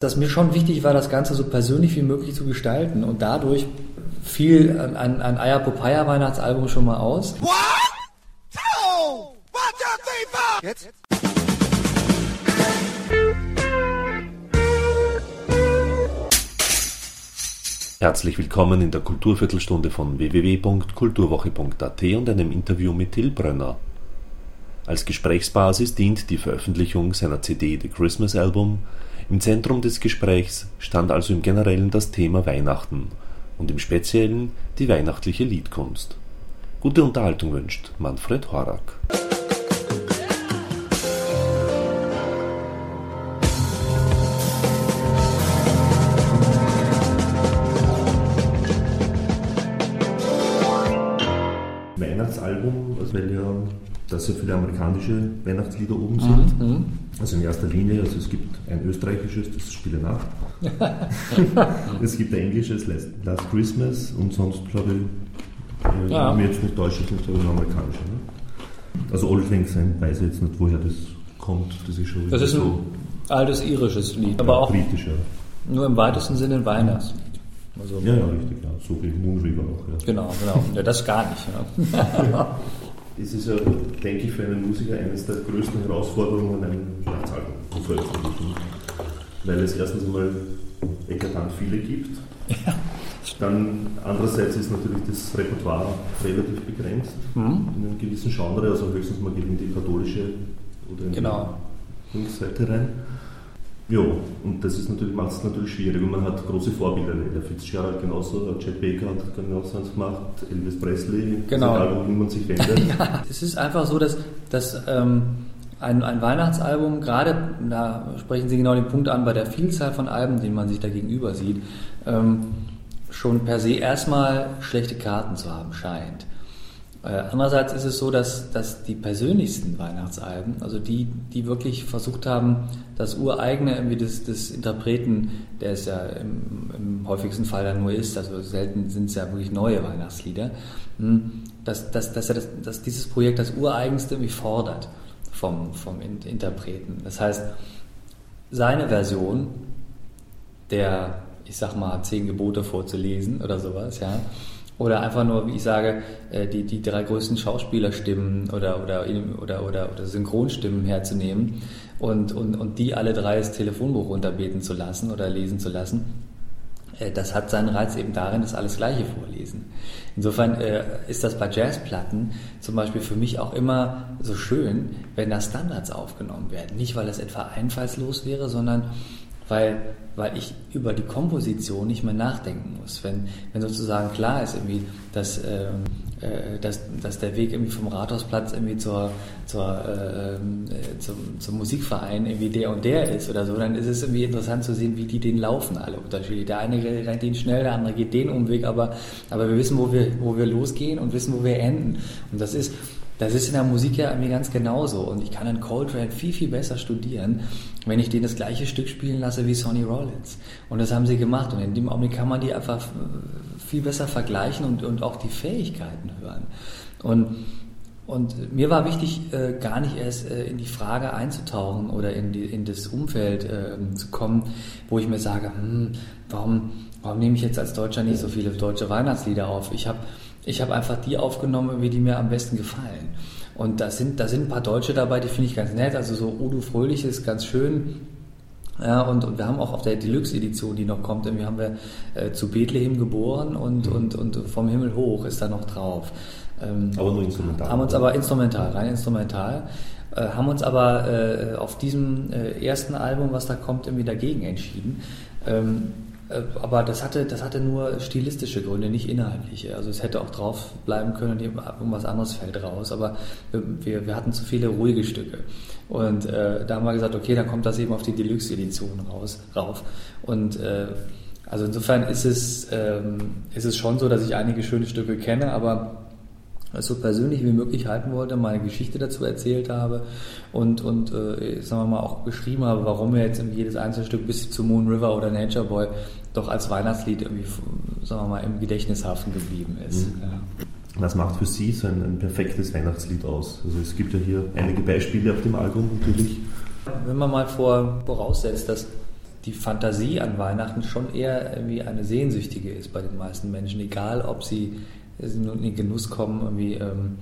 dass mir schon wichtig war, das Ganze so persönlich wie möglich zu gestalten und dadurch fiel ein, ein, ein Eier Popeye Weihnachtsalbum schon mal aus. What? Two, one, two, three. Jetzt? Herzlich willkommen in der Kulturviertelstunde von www.kulturwoche.at und einem Interview mit Till Brönner. Als Gesprächsbasis dient die Veröffentlichung seiner CD The Christmas Album im Zentrum des Gesprächs stand also im Generellen das Thema Weihnachten und im Speziellen die weihnachtliche Liedkunst. Gute Unterhaltung wünscht Manfred Horak. Ja viele amerikanische Weihnachtslieder oben sind. Mhm, mhm. Also in erster Linie, also es gibt ein österreichisches, das Spiele Nacht. es gibt ein englisches, Last Christmas und sonst glaube ich, äh, ja. mir jetzt nicht deutsch ist, nicht glaube ich. Ne? Also All Things End weiß ich jetzt nicht, woher das kommt. Das ist schon Das ist so ein altes irisches Lied, aber auch britisch, ja. nur im weitesten Sinne ein Weihnachtslied. Also, ja, ja, richtig, ja. so wie Moon River auch. Ja. Genau, genau. Ja, das gar nicht. Ja. es ist ja, denke ich, für einen Musiker eines der größten Herausforderungen, ein Weihnachtsalbum zu veröffentlichen. Weil es erstens einmal eklatant viele gibt. Ja. Dann andererseits ist natürlich das Repertoire relativ begrenzt mhm. in einem gewissen Genre, also höchstens mal geht in die katholische oder in genau. die Seite rein. Ja, und das ist natürlich, macht es natürlich schwierig und man hat große Vorbilder. Der Fitzgerald genauso, Chet Baker hat genauso eins gemacht, Elvis Presley, genau. egal wohin man sich wendet. ja, es ist einfach so, dass, dass ähm, ein, ein Weihnachtsalbum, gerade, da sprechen Sie genau den Punkt an, bei der Vielzahl von Alben, denen man sich da gegenüber sieht, ähm, schon per se erstmal schlechte Karten zu haben scheint. Äh, andererseits ist es so, dass, dass die persönlichsten Weihnachtsalben, also die, die wirklich versucht haben, das Ureigene irgendwie des, des Interpreten, der es ja im, im häufigsten Fall dann nur ist, also selten sind es ja wirklich neue Weihnachtslieder, hm, dass, dass, dass, er das, dass dieses Projekt das Ureigenste irgendwie fordert vom, vom Interpreten. Das heißt, seine Version der, ich sag mal, zehn Gebote vorzulesen oder sowas, ja, oder einfach nur, wie ich sage, äh, die, die drei größten Schauspielerstimmen oder, oder, oder, oder, oder Synchronstimmen herzunehmen und, und, und die alle drei das Telefonbuch runterbeten zu lassen oder lesen zu lassen. Äh, das hat seinen Reiz eben darin, dass alles Gleiche vorlesen. Insofern äh, ist das bei Jazzplatten zum Beispiel für mich auch immer so schön, wenn da Standards aufgenommen werden. Nicht, weil es etwa einfallslos wäre, sondern weil, weil ich über die Komposition nicht mehr nachdenken muss. Wenn, wenn sozusagen klar ist, irgendwie, dass, ähm, äh, dass, dass der Weg irgendwie vom Rathausplatz irgendwie zur, zur, äh, äh, zum, zum Musikverein irgendwie der und der ist oder so, dann ist es irgendwie interessant zu sehen, wie die den laufen alle unterschiedlich. Der eine geht den schnell, der andere geht den Umweg, aber, aber wir wissen, wo wir, wo wir losgehen und wissen, wo wir enden. Und das ist, das ist in der Musik ja irgendwie ganz genauso. Und ich kann einen Coltrane viel, viel besser studieren, wenn ich den das gleiche Stück spielen lasse wie Sonny Rollins. Und das haben sie gemacht. Und in dem Augenblick kann man die einfach viel besser vergleichen und, und auch die Fähigkeiten hören. Und und mir war wichtig, äh, gar nicht erst äh, in die Frage einzutauchen oder in, die, in das Umfeld äh, zu kommen, wo ich mir sage, hm, warum, warum nehme ich jetzt als Deutscher nicht so viele deutsche Weihnachtslieder auf? Ich habe ich habe einfach die aufgenommen, wie die mir am besten gefallen. Und da sind, da sind ein paar Deutsche dabei, die finde ich ganz nett. Also so Udo Fröhlich ist ganz schön. Ja, und, und wir haben auch auf der Deluxe-Edition, die noch kommt, irgendwie haben wir äh, zu Bethlehem geboren und, mhm. und, und vom Himmel hoch ist da noch drauf. Ähm, aber nur instrumental. Haben uns aber instrumental, rein instrumental. Äh, haben uns aber äh, auf diesem äh, ersten Album, was da kommt, irgendwie dagegen entschieden. Ähm, äh, aber das hatte, das hatte nur stilistische Gründe, nicht inhaltliche. Also es hätte auch drauf bleiben können und irgendwas anderes fällt raus. Aber wir, wir hatten zu viele ruhige Stücke. Und äh, da haben wir gesagt, okay, dann kommt das eben auf die Deluxe-Edition raus, rauf. Und äh, also insofern ist es, ähm, ist es schon so, dass ich einige schöne Stücke kenne, aber es so persönlich wie möglich halten wollte, meine Geschichte dazu erzählt habe und, und äh, sagen wir mal auch beschrieben habe, warum mir jetzt in jedes einzelne Stück bis zu Moon River oder Nature Boy doch als Weihnachtslied irgendwie, sagen wir mal, im Gedächtnis haften geblieben ist. Mhm. Ja. Was macht für Sie so ein, ein, perfektes Weihnachtslied aus? Also es gibt ja hier einige Beispiele auf dem Album natürlich. Wenn man mal vor, voraussetzt, dass die Fantasie an Weihnachten schon eher irgendwie eine sehnsüchtige ist bei den meisten Menschen, egal ob sie in den Genuss kommen, irgendwie ähm,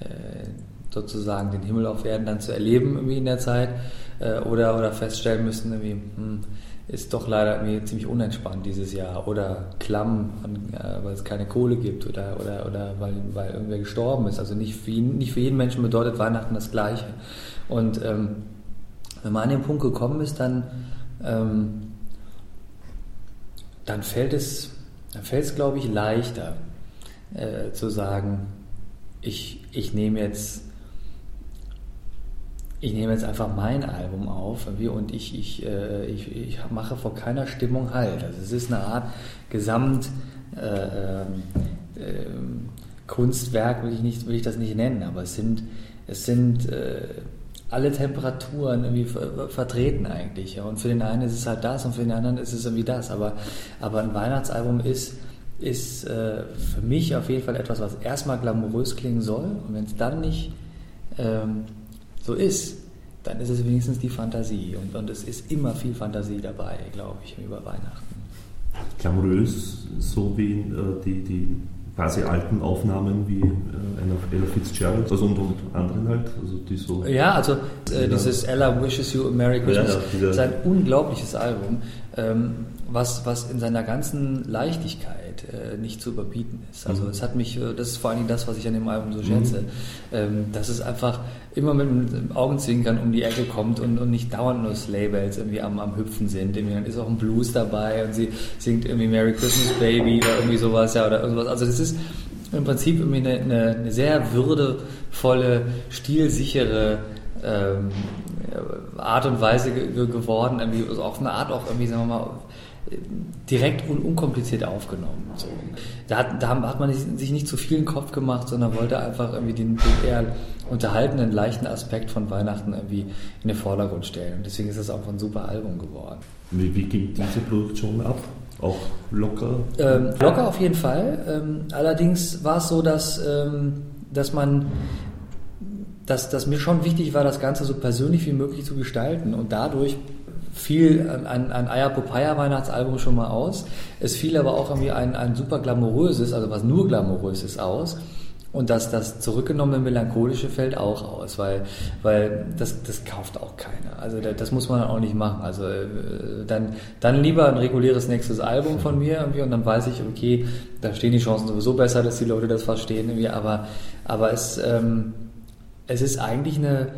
äh, sozusagen den Himmel auf Erden dann zu erleben irgendwie in der Zeit äh, oder, oder feststellen müssen, irgendwie, hm, ist doch leider irgendwie ziemlich unentspannt dieses Jahr oder klamm, äh, weil es keine Kohle gibt oder, oder, oder weil, weil irgendwer gestorben ist. Also nicht für, nicht für jeden Menschen bedeutet Weihnachten das Gleiche. Und ähm, wenn man an den Punkt gekommen ist, dann, ähm, dann fällt es, dann fällt es, glaube ich, leichter äh, zu sagen, ich, ich nehme jetzt ich jetzt einfach mein Album auf und ich, ich, äh, ich, ich mache vor keiner Stimmung Halt. Also es ist eine Art Gesamt äh, äh, Kunstwerk, will ich, nicht, will ich das nicht nennen, aber es sind, es sind äh, alle Temperaturen irgendwie vertreten eigentlich. Und für den einen ist es halt das und für den anderen ist es irgendwie das. Aber, aber ein Weihnachtsalbum ist, ist äh, für mich auf jeden Fall etwas, was erstmal glamourös klingen soll. Und wenn es dann nicht ähm, so ist, dann ist es wenigstens die Fantasie. Und, und es ist immer viel Fantasie dabei, glaube ich, über Weihnachten. Glamourös, so wie äh, die, die quasi alten Aufnahmen wie äh, Ella Fitzgerald also und, und anderen halt, also die so. Ja, also äh, dieses Ella Wishes You a Merry Christmas ja, ja, ist ein unglaubliches Album, ähm, was, was in seiner ganzen Leichtigkeit äh, nicht zu überbieten ist. Also mhm. es hat mich, äh, das ist vor allen Dingen das, was ich an dem Album so schätze, mhm. ähm, dass es einfach immer mit einem Augenzwinkern um die Ecke kommt und, und nicht dauernd nur Slaybells irgendwie am, am Hüpfen sind. Irgendwie, dann ist auch ein Blues dabei und sie singt irgendwie Merry Christmas Baby oder irgendwie sowas, ja, oder irgendwas. Also das ist im Prinzip irgendwie eine, eine, eine sehr würdevolle, stilsichere ähm, Art und Weise ge geworden, irgendwie, also auf eine Art auch irgendwie, sagen wir mal, direkt und unkompliziert aufgenommen. So. Da, hat, da hat man sich nicht zu viel in den Kopf gemacht, sondern wollte einfach irgendwie den, den eher unterhaltenden, leichten Aspekt von Weihnachten irgendwie in den Vordergrund stellen. Und deswegen ist es auch ein super Album geworden. Wie, wie ging diese Produktion ab? Auch locker? Ähm, locker auf jeden Fall. Ähm, allerdings war es so, dass, ähm, dass man dass, dass mir schon wichtig war, das Ganze so persönlich wie möglich zu gestalten und dadurch fiel ein, ein Ayapopaya-Weihnachtsalbum schon mal aus. Es fiel aber auch irgendwie ein, ein super glamouröses, also was nur glamourös ist, aus. Und das, das zurückgenommene Melancholische fällt auch aus, weil, weil das, das kauft auch keiner. Also das muss man auch nicht machen. Also äh, dann, dann lieber ein reguläres nächstes Album von mir irgendwie und dann weiß ich, okay, da stehen die Chancen sowieso besser, dass die Leute das verstehen irgendwie, aber, aber es, ähm, es ist eigentlich eine,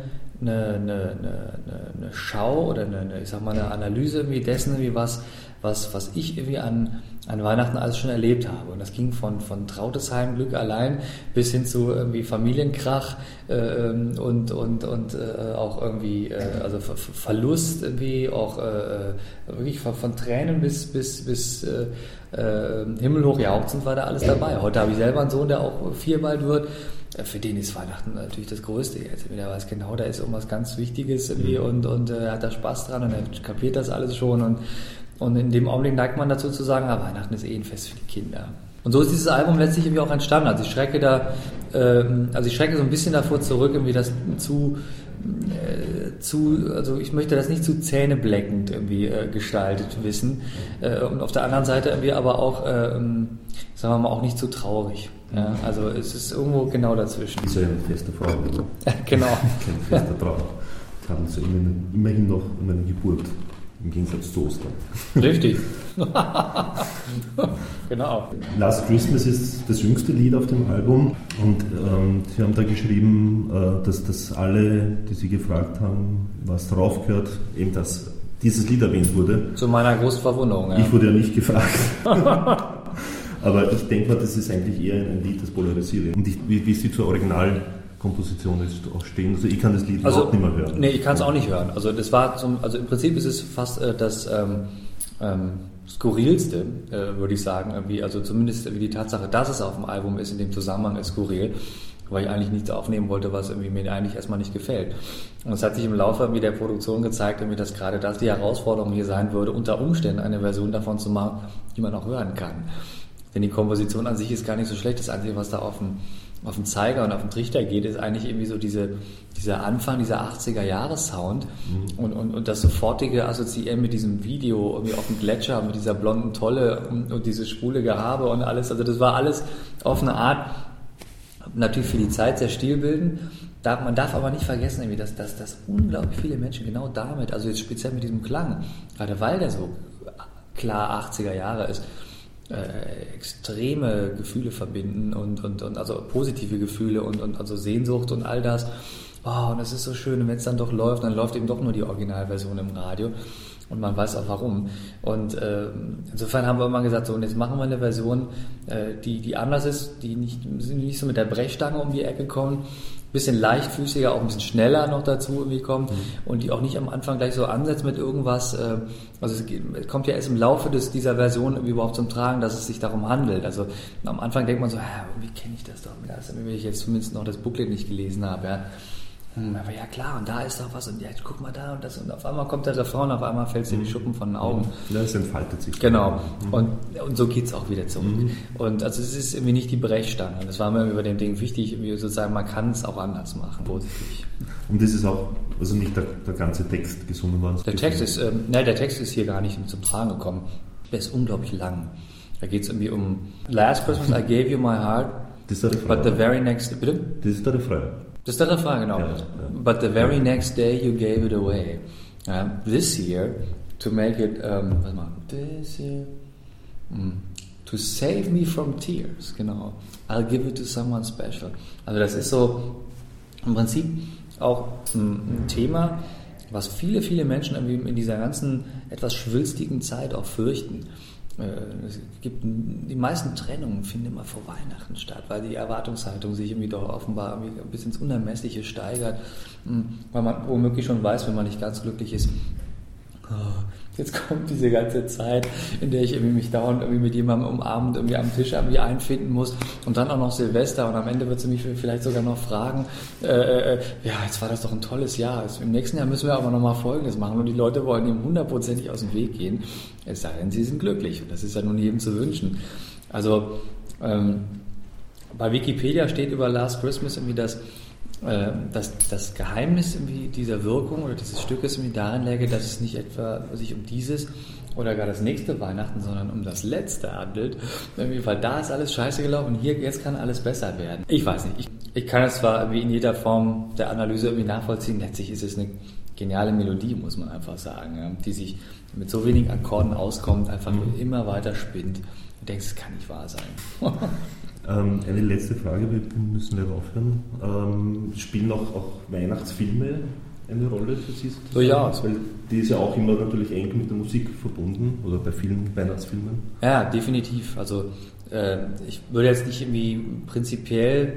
eine, eine, eine, eine Schau oder eine, ich sag mal, eine Analyse irgendwie dessen, wie was, was, was ich irgendwie an, an Weihnachten alles schon erlebt habe. Und das ging von, von Trautesheim Glück allein bis hin zu irgendwie Familienkrach äh, und, und, und äh, auch irgendwie, äh, also Ver Verlust irgendwie, auch äh, wirklich von, von, Tränen bis, bis, bis äh, äh, himmelhoch jauchzend war da alles dabei. Heute habe ich selber einen Sohn, der auch vier bald wird für den ist Weihnachten natürlich das Größte jetzt. Der weiß genau, da ist irgendwas ganz Wichtiges irgendwie mhm. und, und äh, hat da Spaß dran und er kapiert das alles schon und, und in dem Augenblick neigt man dazu zu sagen, ah, Weihnachten ist eh ein Fest für die Kinder. Und so ist dieses Album letztlich irgendwie auch entstanden. Also ich schrecke da, ähm, also ich schrecke so ein bisschen davor zurück, irgendwie das zu, äh, zu, also ich möchte das nicht zu zähnebleckend irgendwie äh, gestaltet wissen. Äh, und auf der anderen Seite irgendwie aber auch, äh, ähm, sagen wir mal, auch nicht zu traurig. Ja, also es ist irgendwo genau dazwischen. Ja eine feste Frage. genau. Kein fester Traum. Haben sie immerhin noch meine Geburt. Im Gegensatz zu Ostern. Richtig. genau. Last Christmas ist das jüngste Lied auf dem Album und ähm, Sie haben da geschrieben, äh, dass, dass alle, die Sie gefragt haben, was drauf gehört, eben dass dieses Lied erwähnt wurde. Zu meiner großen Verwunderung. Ja. Ich wurde ja nicht gefragt. Aber ich denke mal, das ist eigentlich eher ein Lied, das polarisiert. Und ich, wie, wie Sie zur Originalkomposition ist auch stehen. Also ich kann das Lied also, überhaupt nicht mehr hören. Nee, ich kann es auch nicht hören. Also das war zum, also im Prinzip ist es fast äh, das ähm, ähm, skurrilste, äh, würde ich sagen. Irgendwie, also zumindest wie die Tatsache, dass es auf dem Album ist, in dem Zusammenhang ist skurril weil ich eigentlich nichts aufnehmen wollte, was irgendwie mir eigentlich erstmal nicht gefällt. Und es hat sich im Laufe der Produktion gezeigt, dass gerade das die Herausforderung hier sein würde, unter Umständen eine Version davon zu machen, die man auch hören kann. Denn die Komposition an sich ist gar nicht so schlecht. Das Einzige, was da auf dem, auf den Zeiger und auf den Trichter geht, ist eigentlich irgendwie so diese, dieser Anfang dieser 80er-Jahres-Sound mhm. und, und, und das sofortige Assoziieren mit diesem Video irgendwie auf dem Gletscher mit dieser blonden Tolle und, und diese schwule Gehabe und alles. Also das war alles auf eine Art natürlich für die Zeit sehr stilbildend. man darf aber nicht vergessen, irgendwie, dass, dass, dass unglaublich viele Menschen genau damit, also jetzt speziell mit diesem Klang, gerade weil der so klar 80er Jahre ist, äh, extreme Gefühle verbinden und, und, und also positive Gefühle und, und also Sehnsucht und all das. Oh, und es ist so schön, und wenn es dann doch läuft, dann läuft eben doch nur die Originalversion im Radio. Und man weiß auch warum. Und äh, insofern haben wir immer gesagt, so, und jetzt machen wir eine Version, äh, die, die anders ist, die nicht, nicht so mit der Brechstange um die Ecke kommt, bisschen leichtfüßiger, auch ein bisschen schneller noch dazu irgendwie kommt mhm. und die auch nicht am Anfang gleich so ansetzt mit irgendwas. Äh, also es, es, kommt ja erst im Laufe des, dieser Version irgendwie überhaupt zum Tragen, dass es sich darum handelt. Also am Anfang denkt man so, ja, irgendwie kenne ich das doch, wenn ich jetzt zumindest noch das Booklet nicht gelesen habe. Ja. Hm, aber ja klar, und da ist doch was und ja, guck mal da und das und auf einmal kommt der Refrain und auf einmal fällt dir die mhm. Schuppen von den Augen. Ja, es entfaltet sich. Genau. Mhm. Und, und so geht's auch wieder zurück. Mhm. Und also es ist irgendwie nicht die Brechstange. Das war mir über dem Ding wichtig, irgendwie sozusagen, man kann es auch anders machen, positiv. Und das ist auch, also nicht der, der ganze Text gesungen worden? Der Text ist, ähm, nein, der Text ist hier gar nicht zum Tragen gekommen. Der ist unglaublich lang. Da geht es irgendwie um Last Christmas I gave you my heart, das ist der Refrain. but the very next, bitte? Das ist der Refrain. Das ist der Refrain, genau. Ja, ja. But the very next day you gave it away. Uh, this year, to make it, um, warte mal, this year, mm, to save me from tears, genau. I'll give it to someone special. Also das ist so im Prinzip auch ein, ein Thema, was viele, viele Menschen in dieser ganzen etwas schwülstigen Zeit auch fürchten. Äh, es gibt die meisten Trennungen finden immer vor Weihnachten statt, weil die Erwartungshaltung sich irgendwie doch offenbar irgendwie bis ins Unermessliche steigert, hm, weil man womöglich schon weiß, wenn man nicht ganz glücklich ist, oh, Jetzt kommt diese ganze Zeit, in der ich irgendwie mich dauernd irgendwie mit jemandem umarmend irgendwie am Tisch irgendwie einfinden muss und dann auch noch Silvester und am Ende wird sie mich vielleicht sogar noch fragen, äh, äh, ja, jetzt war das doch ein tolles Jahr. Im nächsten Jahr müssen wir aber nochmal Folgendes machen und die Leute wollen ihm hundertprozentig aus dem Weg gehen, es sei denn, sie sind glücklich und das ist ja nun jedem zu wünschen. Also ähm, bei Wikipedia steht über Last Christmas irgendwie, dass äh, dass das Geheimnis dieser Wirkung oder dieses Stückes irgendwie darin läge, dass es nicht etwa sich um dieses oder gar das nächste Weihnachten, sondern um das letzte handelt. Irgendwie, weil da ist alles scheiße gelaufen und hier, jetzt kann alles besser werden. Ich weiß nicht. Ich, ich kann es zwar wie in jeder Form der Analyse irgendwie nachvollziehen. Letztlich ist es eine geniale Melodie, muss man einfach sagen, ja, die sich mit so wenigen Akkorden auskommt, einfach mhm. immer weiter spinnt. Du denkst, es kann nicht wahr sein. Ähm, eine letzte Frage, wir müssen ja aufhören. Ähm, spielen auch, auch Weihnachtsfilme eine Rolle für Sie? So, ja. Weil die ist ja auch immer natürlich eng mit der Musik verbunden oder bei vielen Weihnachtsfilmen. Ja, definitiv. Also äh, ich würde jetzt nicht irgendwie prinzipiell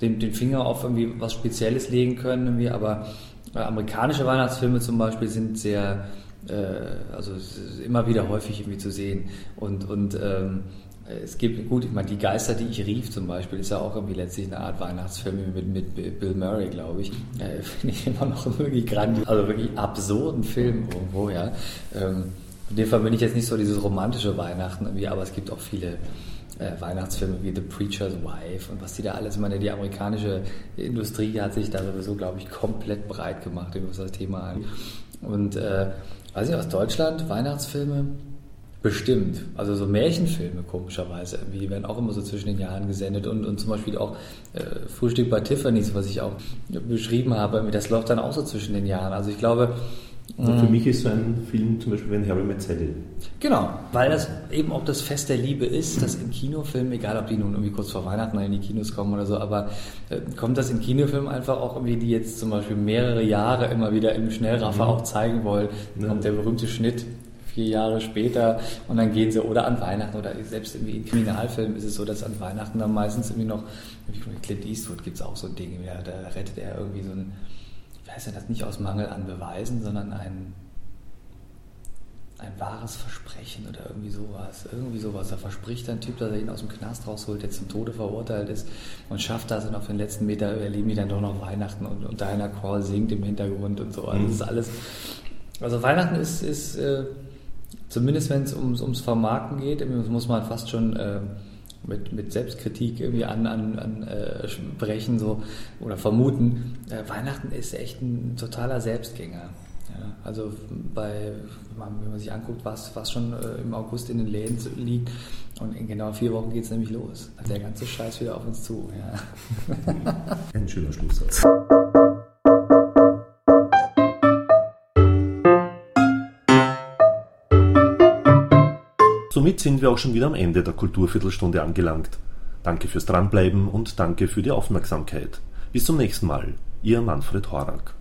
den, den Finger auf irgendwie was Spezielles legen können, irgendwie, aber äh, amerikanische Weihnachtsfilme zum Beispiel sind sehr, äh, also immer wieder häufig irgendwie zu sehen und, und ähm, es gibt, gut, ich meine, die Geister, die ich rief zum Beispiel, ist ja auch irgendwie letztlich eine Art Weihnachtsfilm mit, mit Bill Murray, glaube ich. Äh, Finde ich immer noch wirklich grandios, also wirklich absurden Film irgendwo, ja. Ähm, in dem Fall bin ich jetzt nicht so dieses romantische Weihnachten irgendwie, aber es gibt auch viele äh, Weihnachtsfilme wie The Preacher's Wife und was die da alles, ich meine, die amerikanische Industrie hat sich da sowieso, glaube ich, komplett breit gemacht, was das Thema angeht. Und, äh, weiß ich, aus Deutschland, Weihnachtsfilme, Bestimmt. Also so Märchenfilme, komischerweise, die werden auch immer so zwischen den Jahren gesendet und, und zum Beispiel auch äh, Frühstück bei Tiffany's, was ich auch beschrieben habe, das läuft dann auch so zwischen den Jahren. Also ich glaube... Also für mich ist so ein Film zum Beispiel wie ein Harry Met Genau, weil das eben auch das Fest der Liebe ist, dass in Kinofilmen, egal ob die nun irgendwie kurz vor Weihnachten in die Kinos kommen oder so, aber äh, kommt das in Kinofilmen einfach auch irgendwie, die jetzt zum Beispiel mehrere Jahre immer wieder im Schnellraffer mhm. auch zeigen wollen, kommt der berühmte Schnitt vier Jahre später und dann gehen sie oder an Weihnachten oder selbst irgendwie in Kriminalfilmen ist es so, dass an Weihnachten dann meistens irgendwie noch, wie Clint Eastwood gibt es auch so ein Ding, da, rettet er irgendwie so ein, wie heißt denn das, nicht aus Mangel an Beweisen, sondern ein, ein wahres Versprechen oder irgendwie sowas. Irgendwie sowas. Da verspricht ein Typ, dass er ihn aus dem Knast rausholt, der zum Tode verurteilt ist und schafft das und auf den letzten Meter erleben die dann doch noch Weihnachten und, und Diana Crawl singt im Hintergrund und so. Also mhm. das ist alles. Also Weihnachten ist, ist äh, zumindest wenn es ums, ums Vermarkten geht, muss man fast schon äh, mit, mit Selbstkritik irgendwie an, an, an äh, sprechen so, oder vermuten, äh, Weihnachten ist echt ein totaler Selbstgänger. Ja, also bei, wenn man sich anguckt, was, was schon äh, im August in den Läden liegt, und in genau vier Wochen geht es nämlich los. Der ganze Scheiß wieder auf uns zu. Ja. Ein schöner Schlusssatz. Sind wir auch schon wieder am Ende der Kulturviertelstunde angelangt. Danke fürs Dranbleiben und danke für die Aufmerksamkeit. Bis zum nächsten Mal. Ihr Manfred Horak.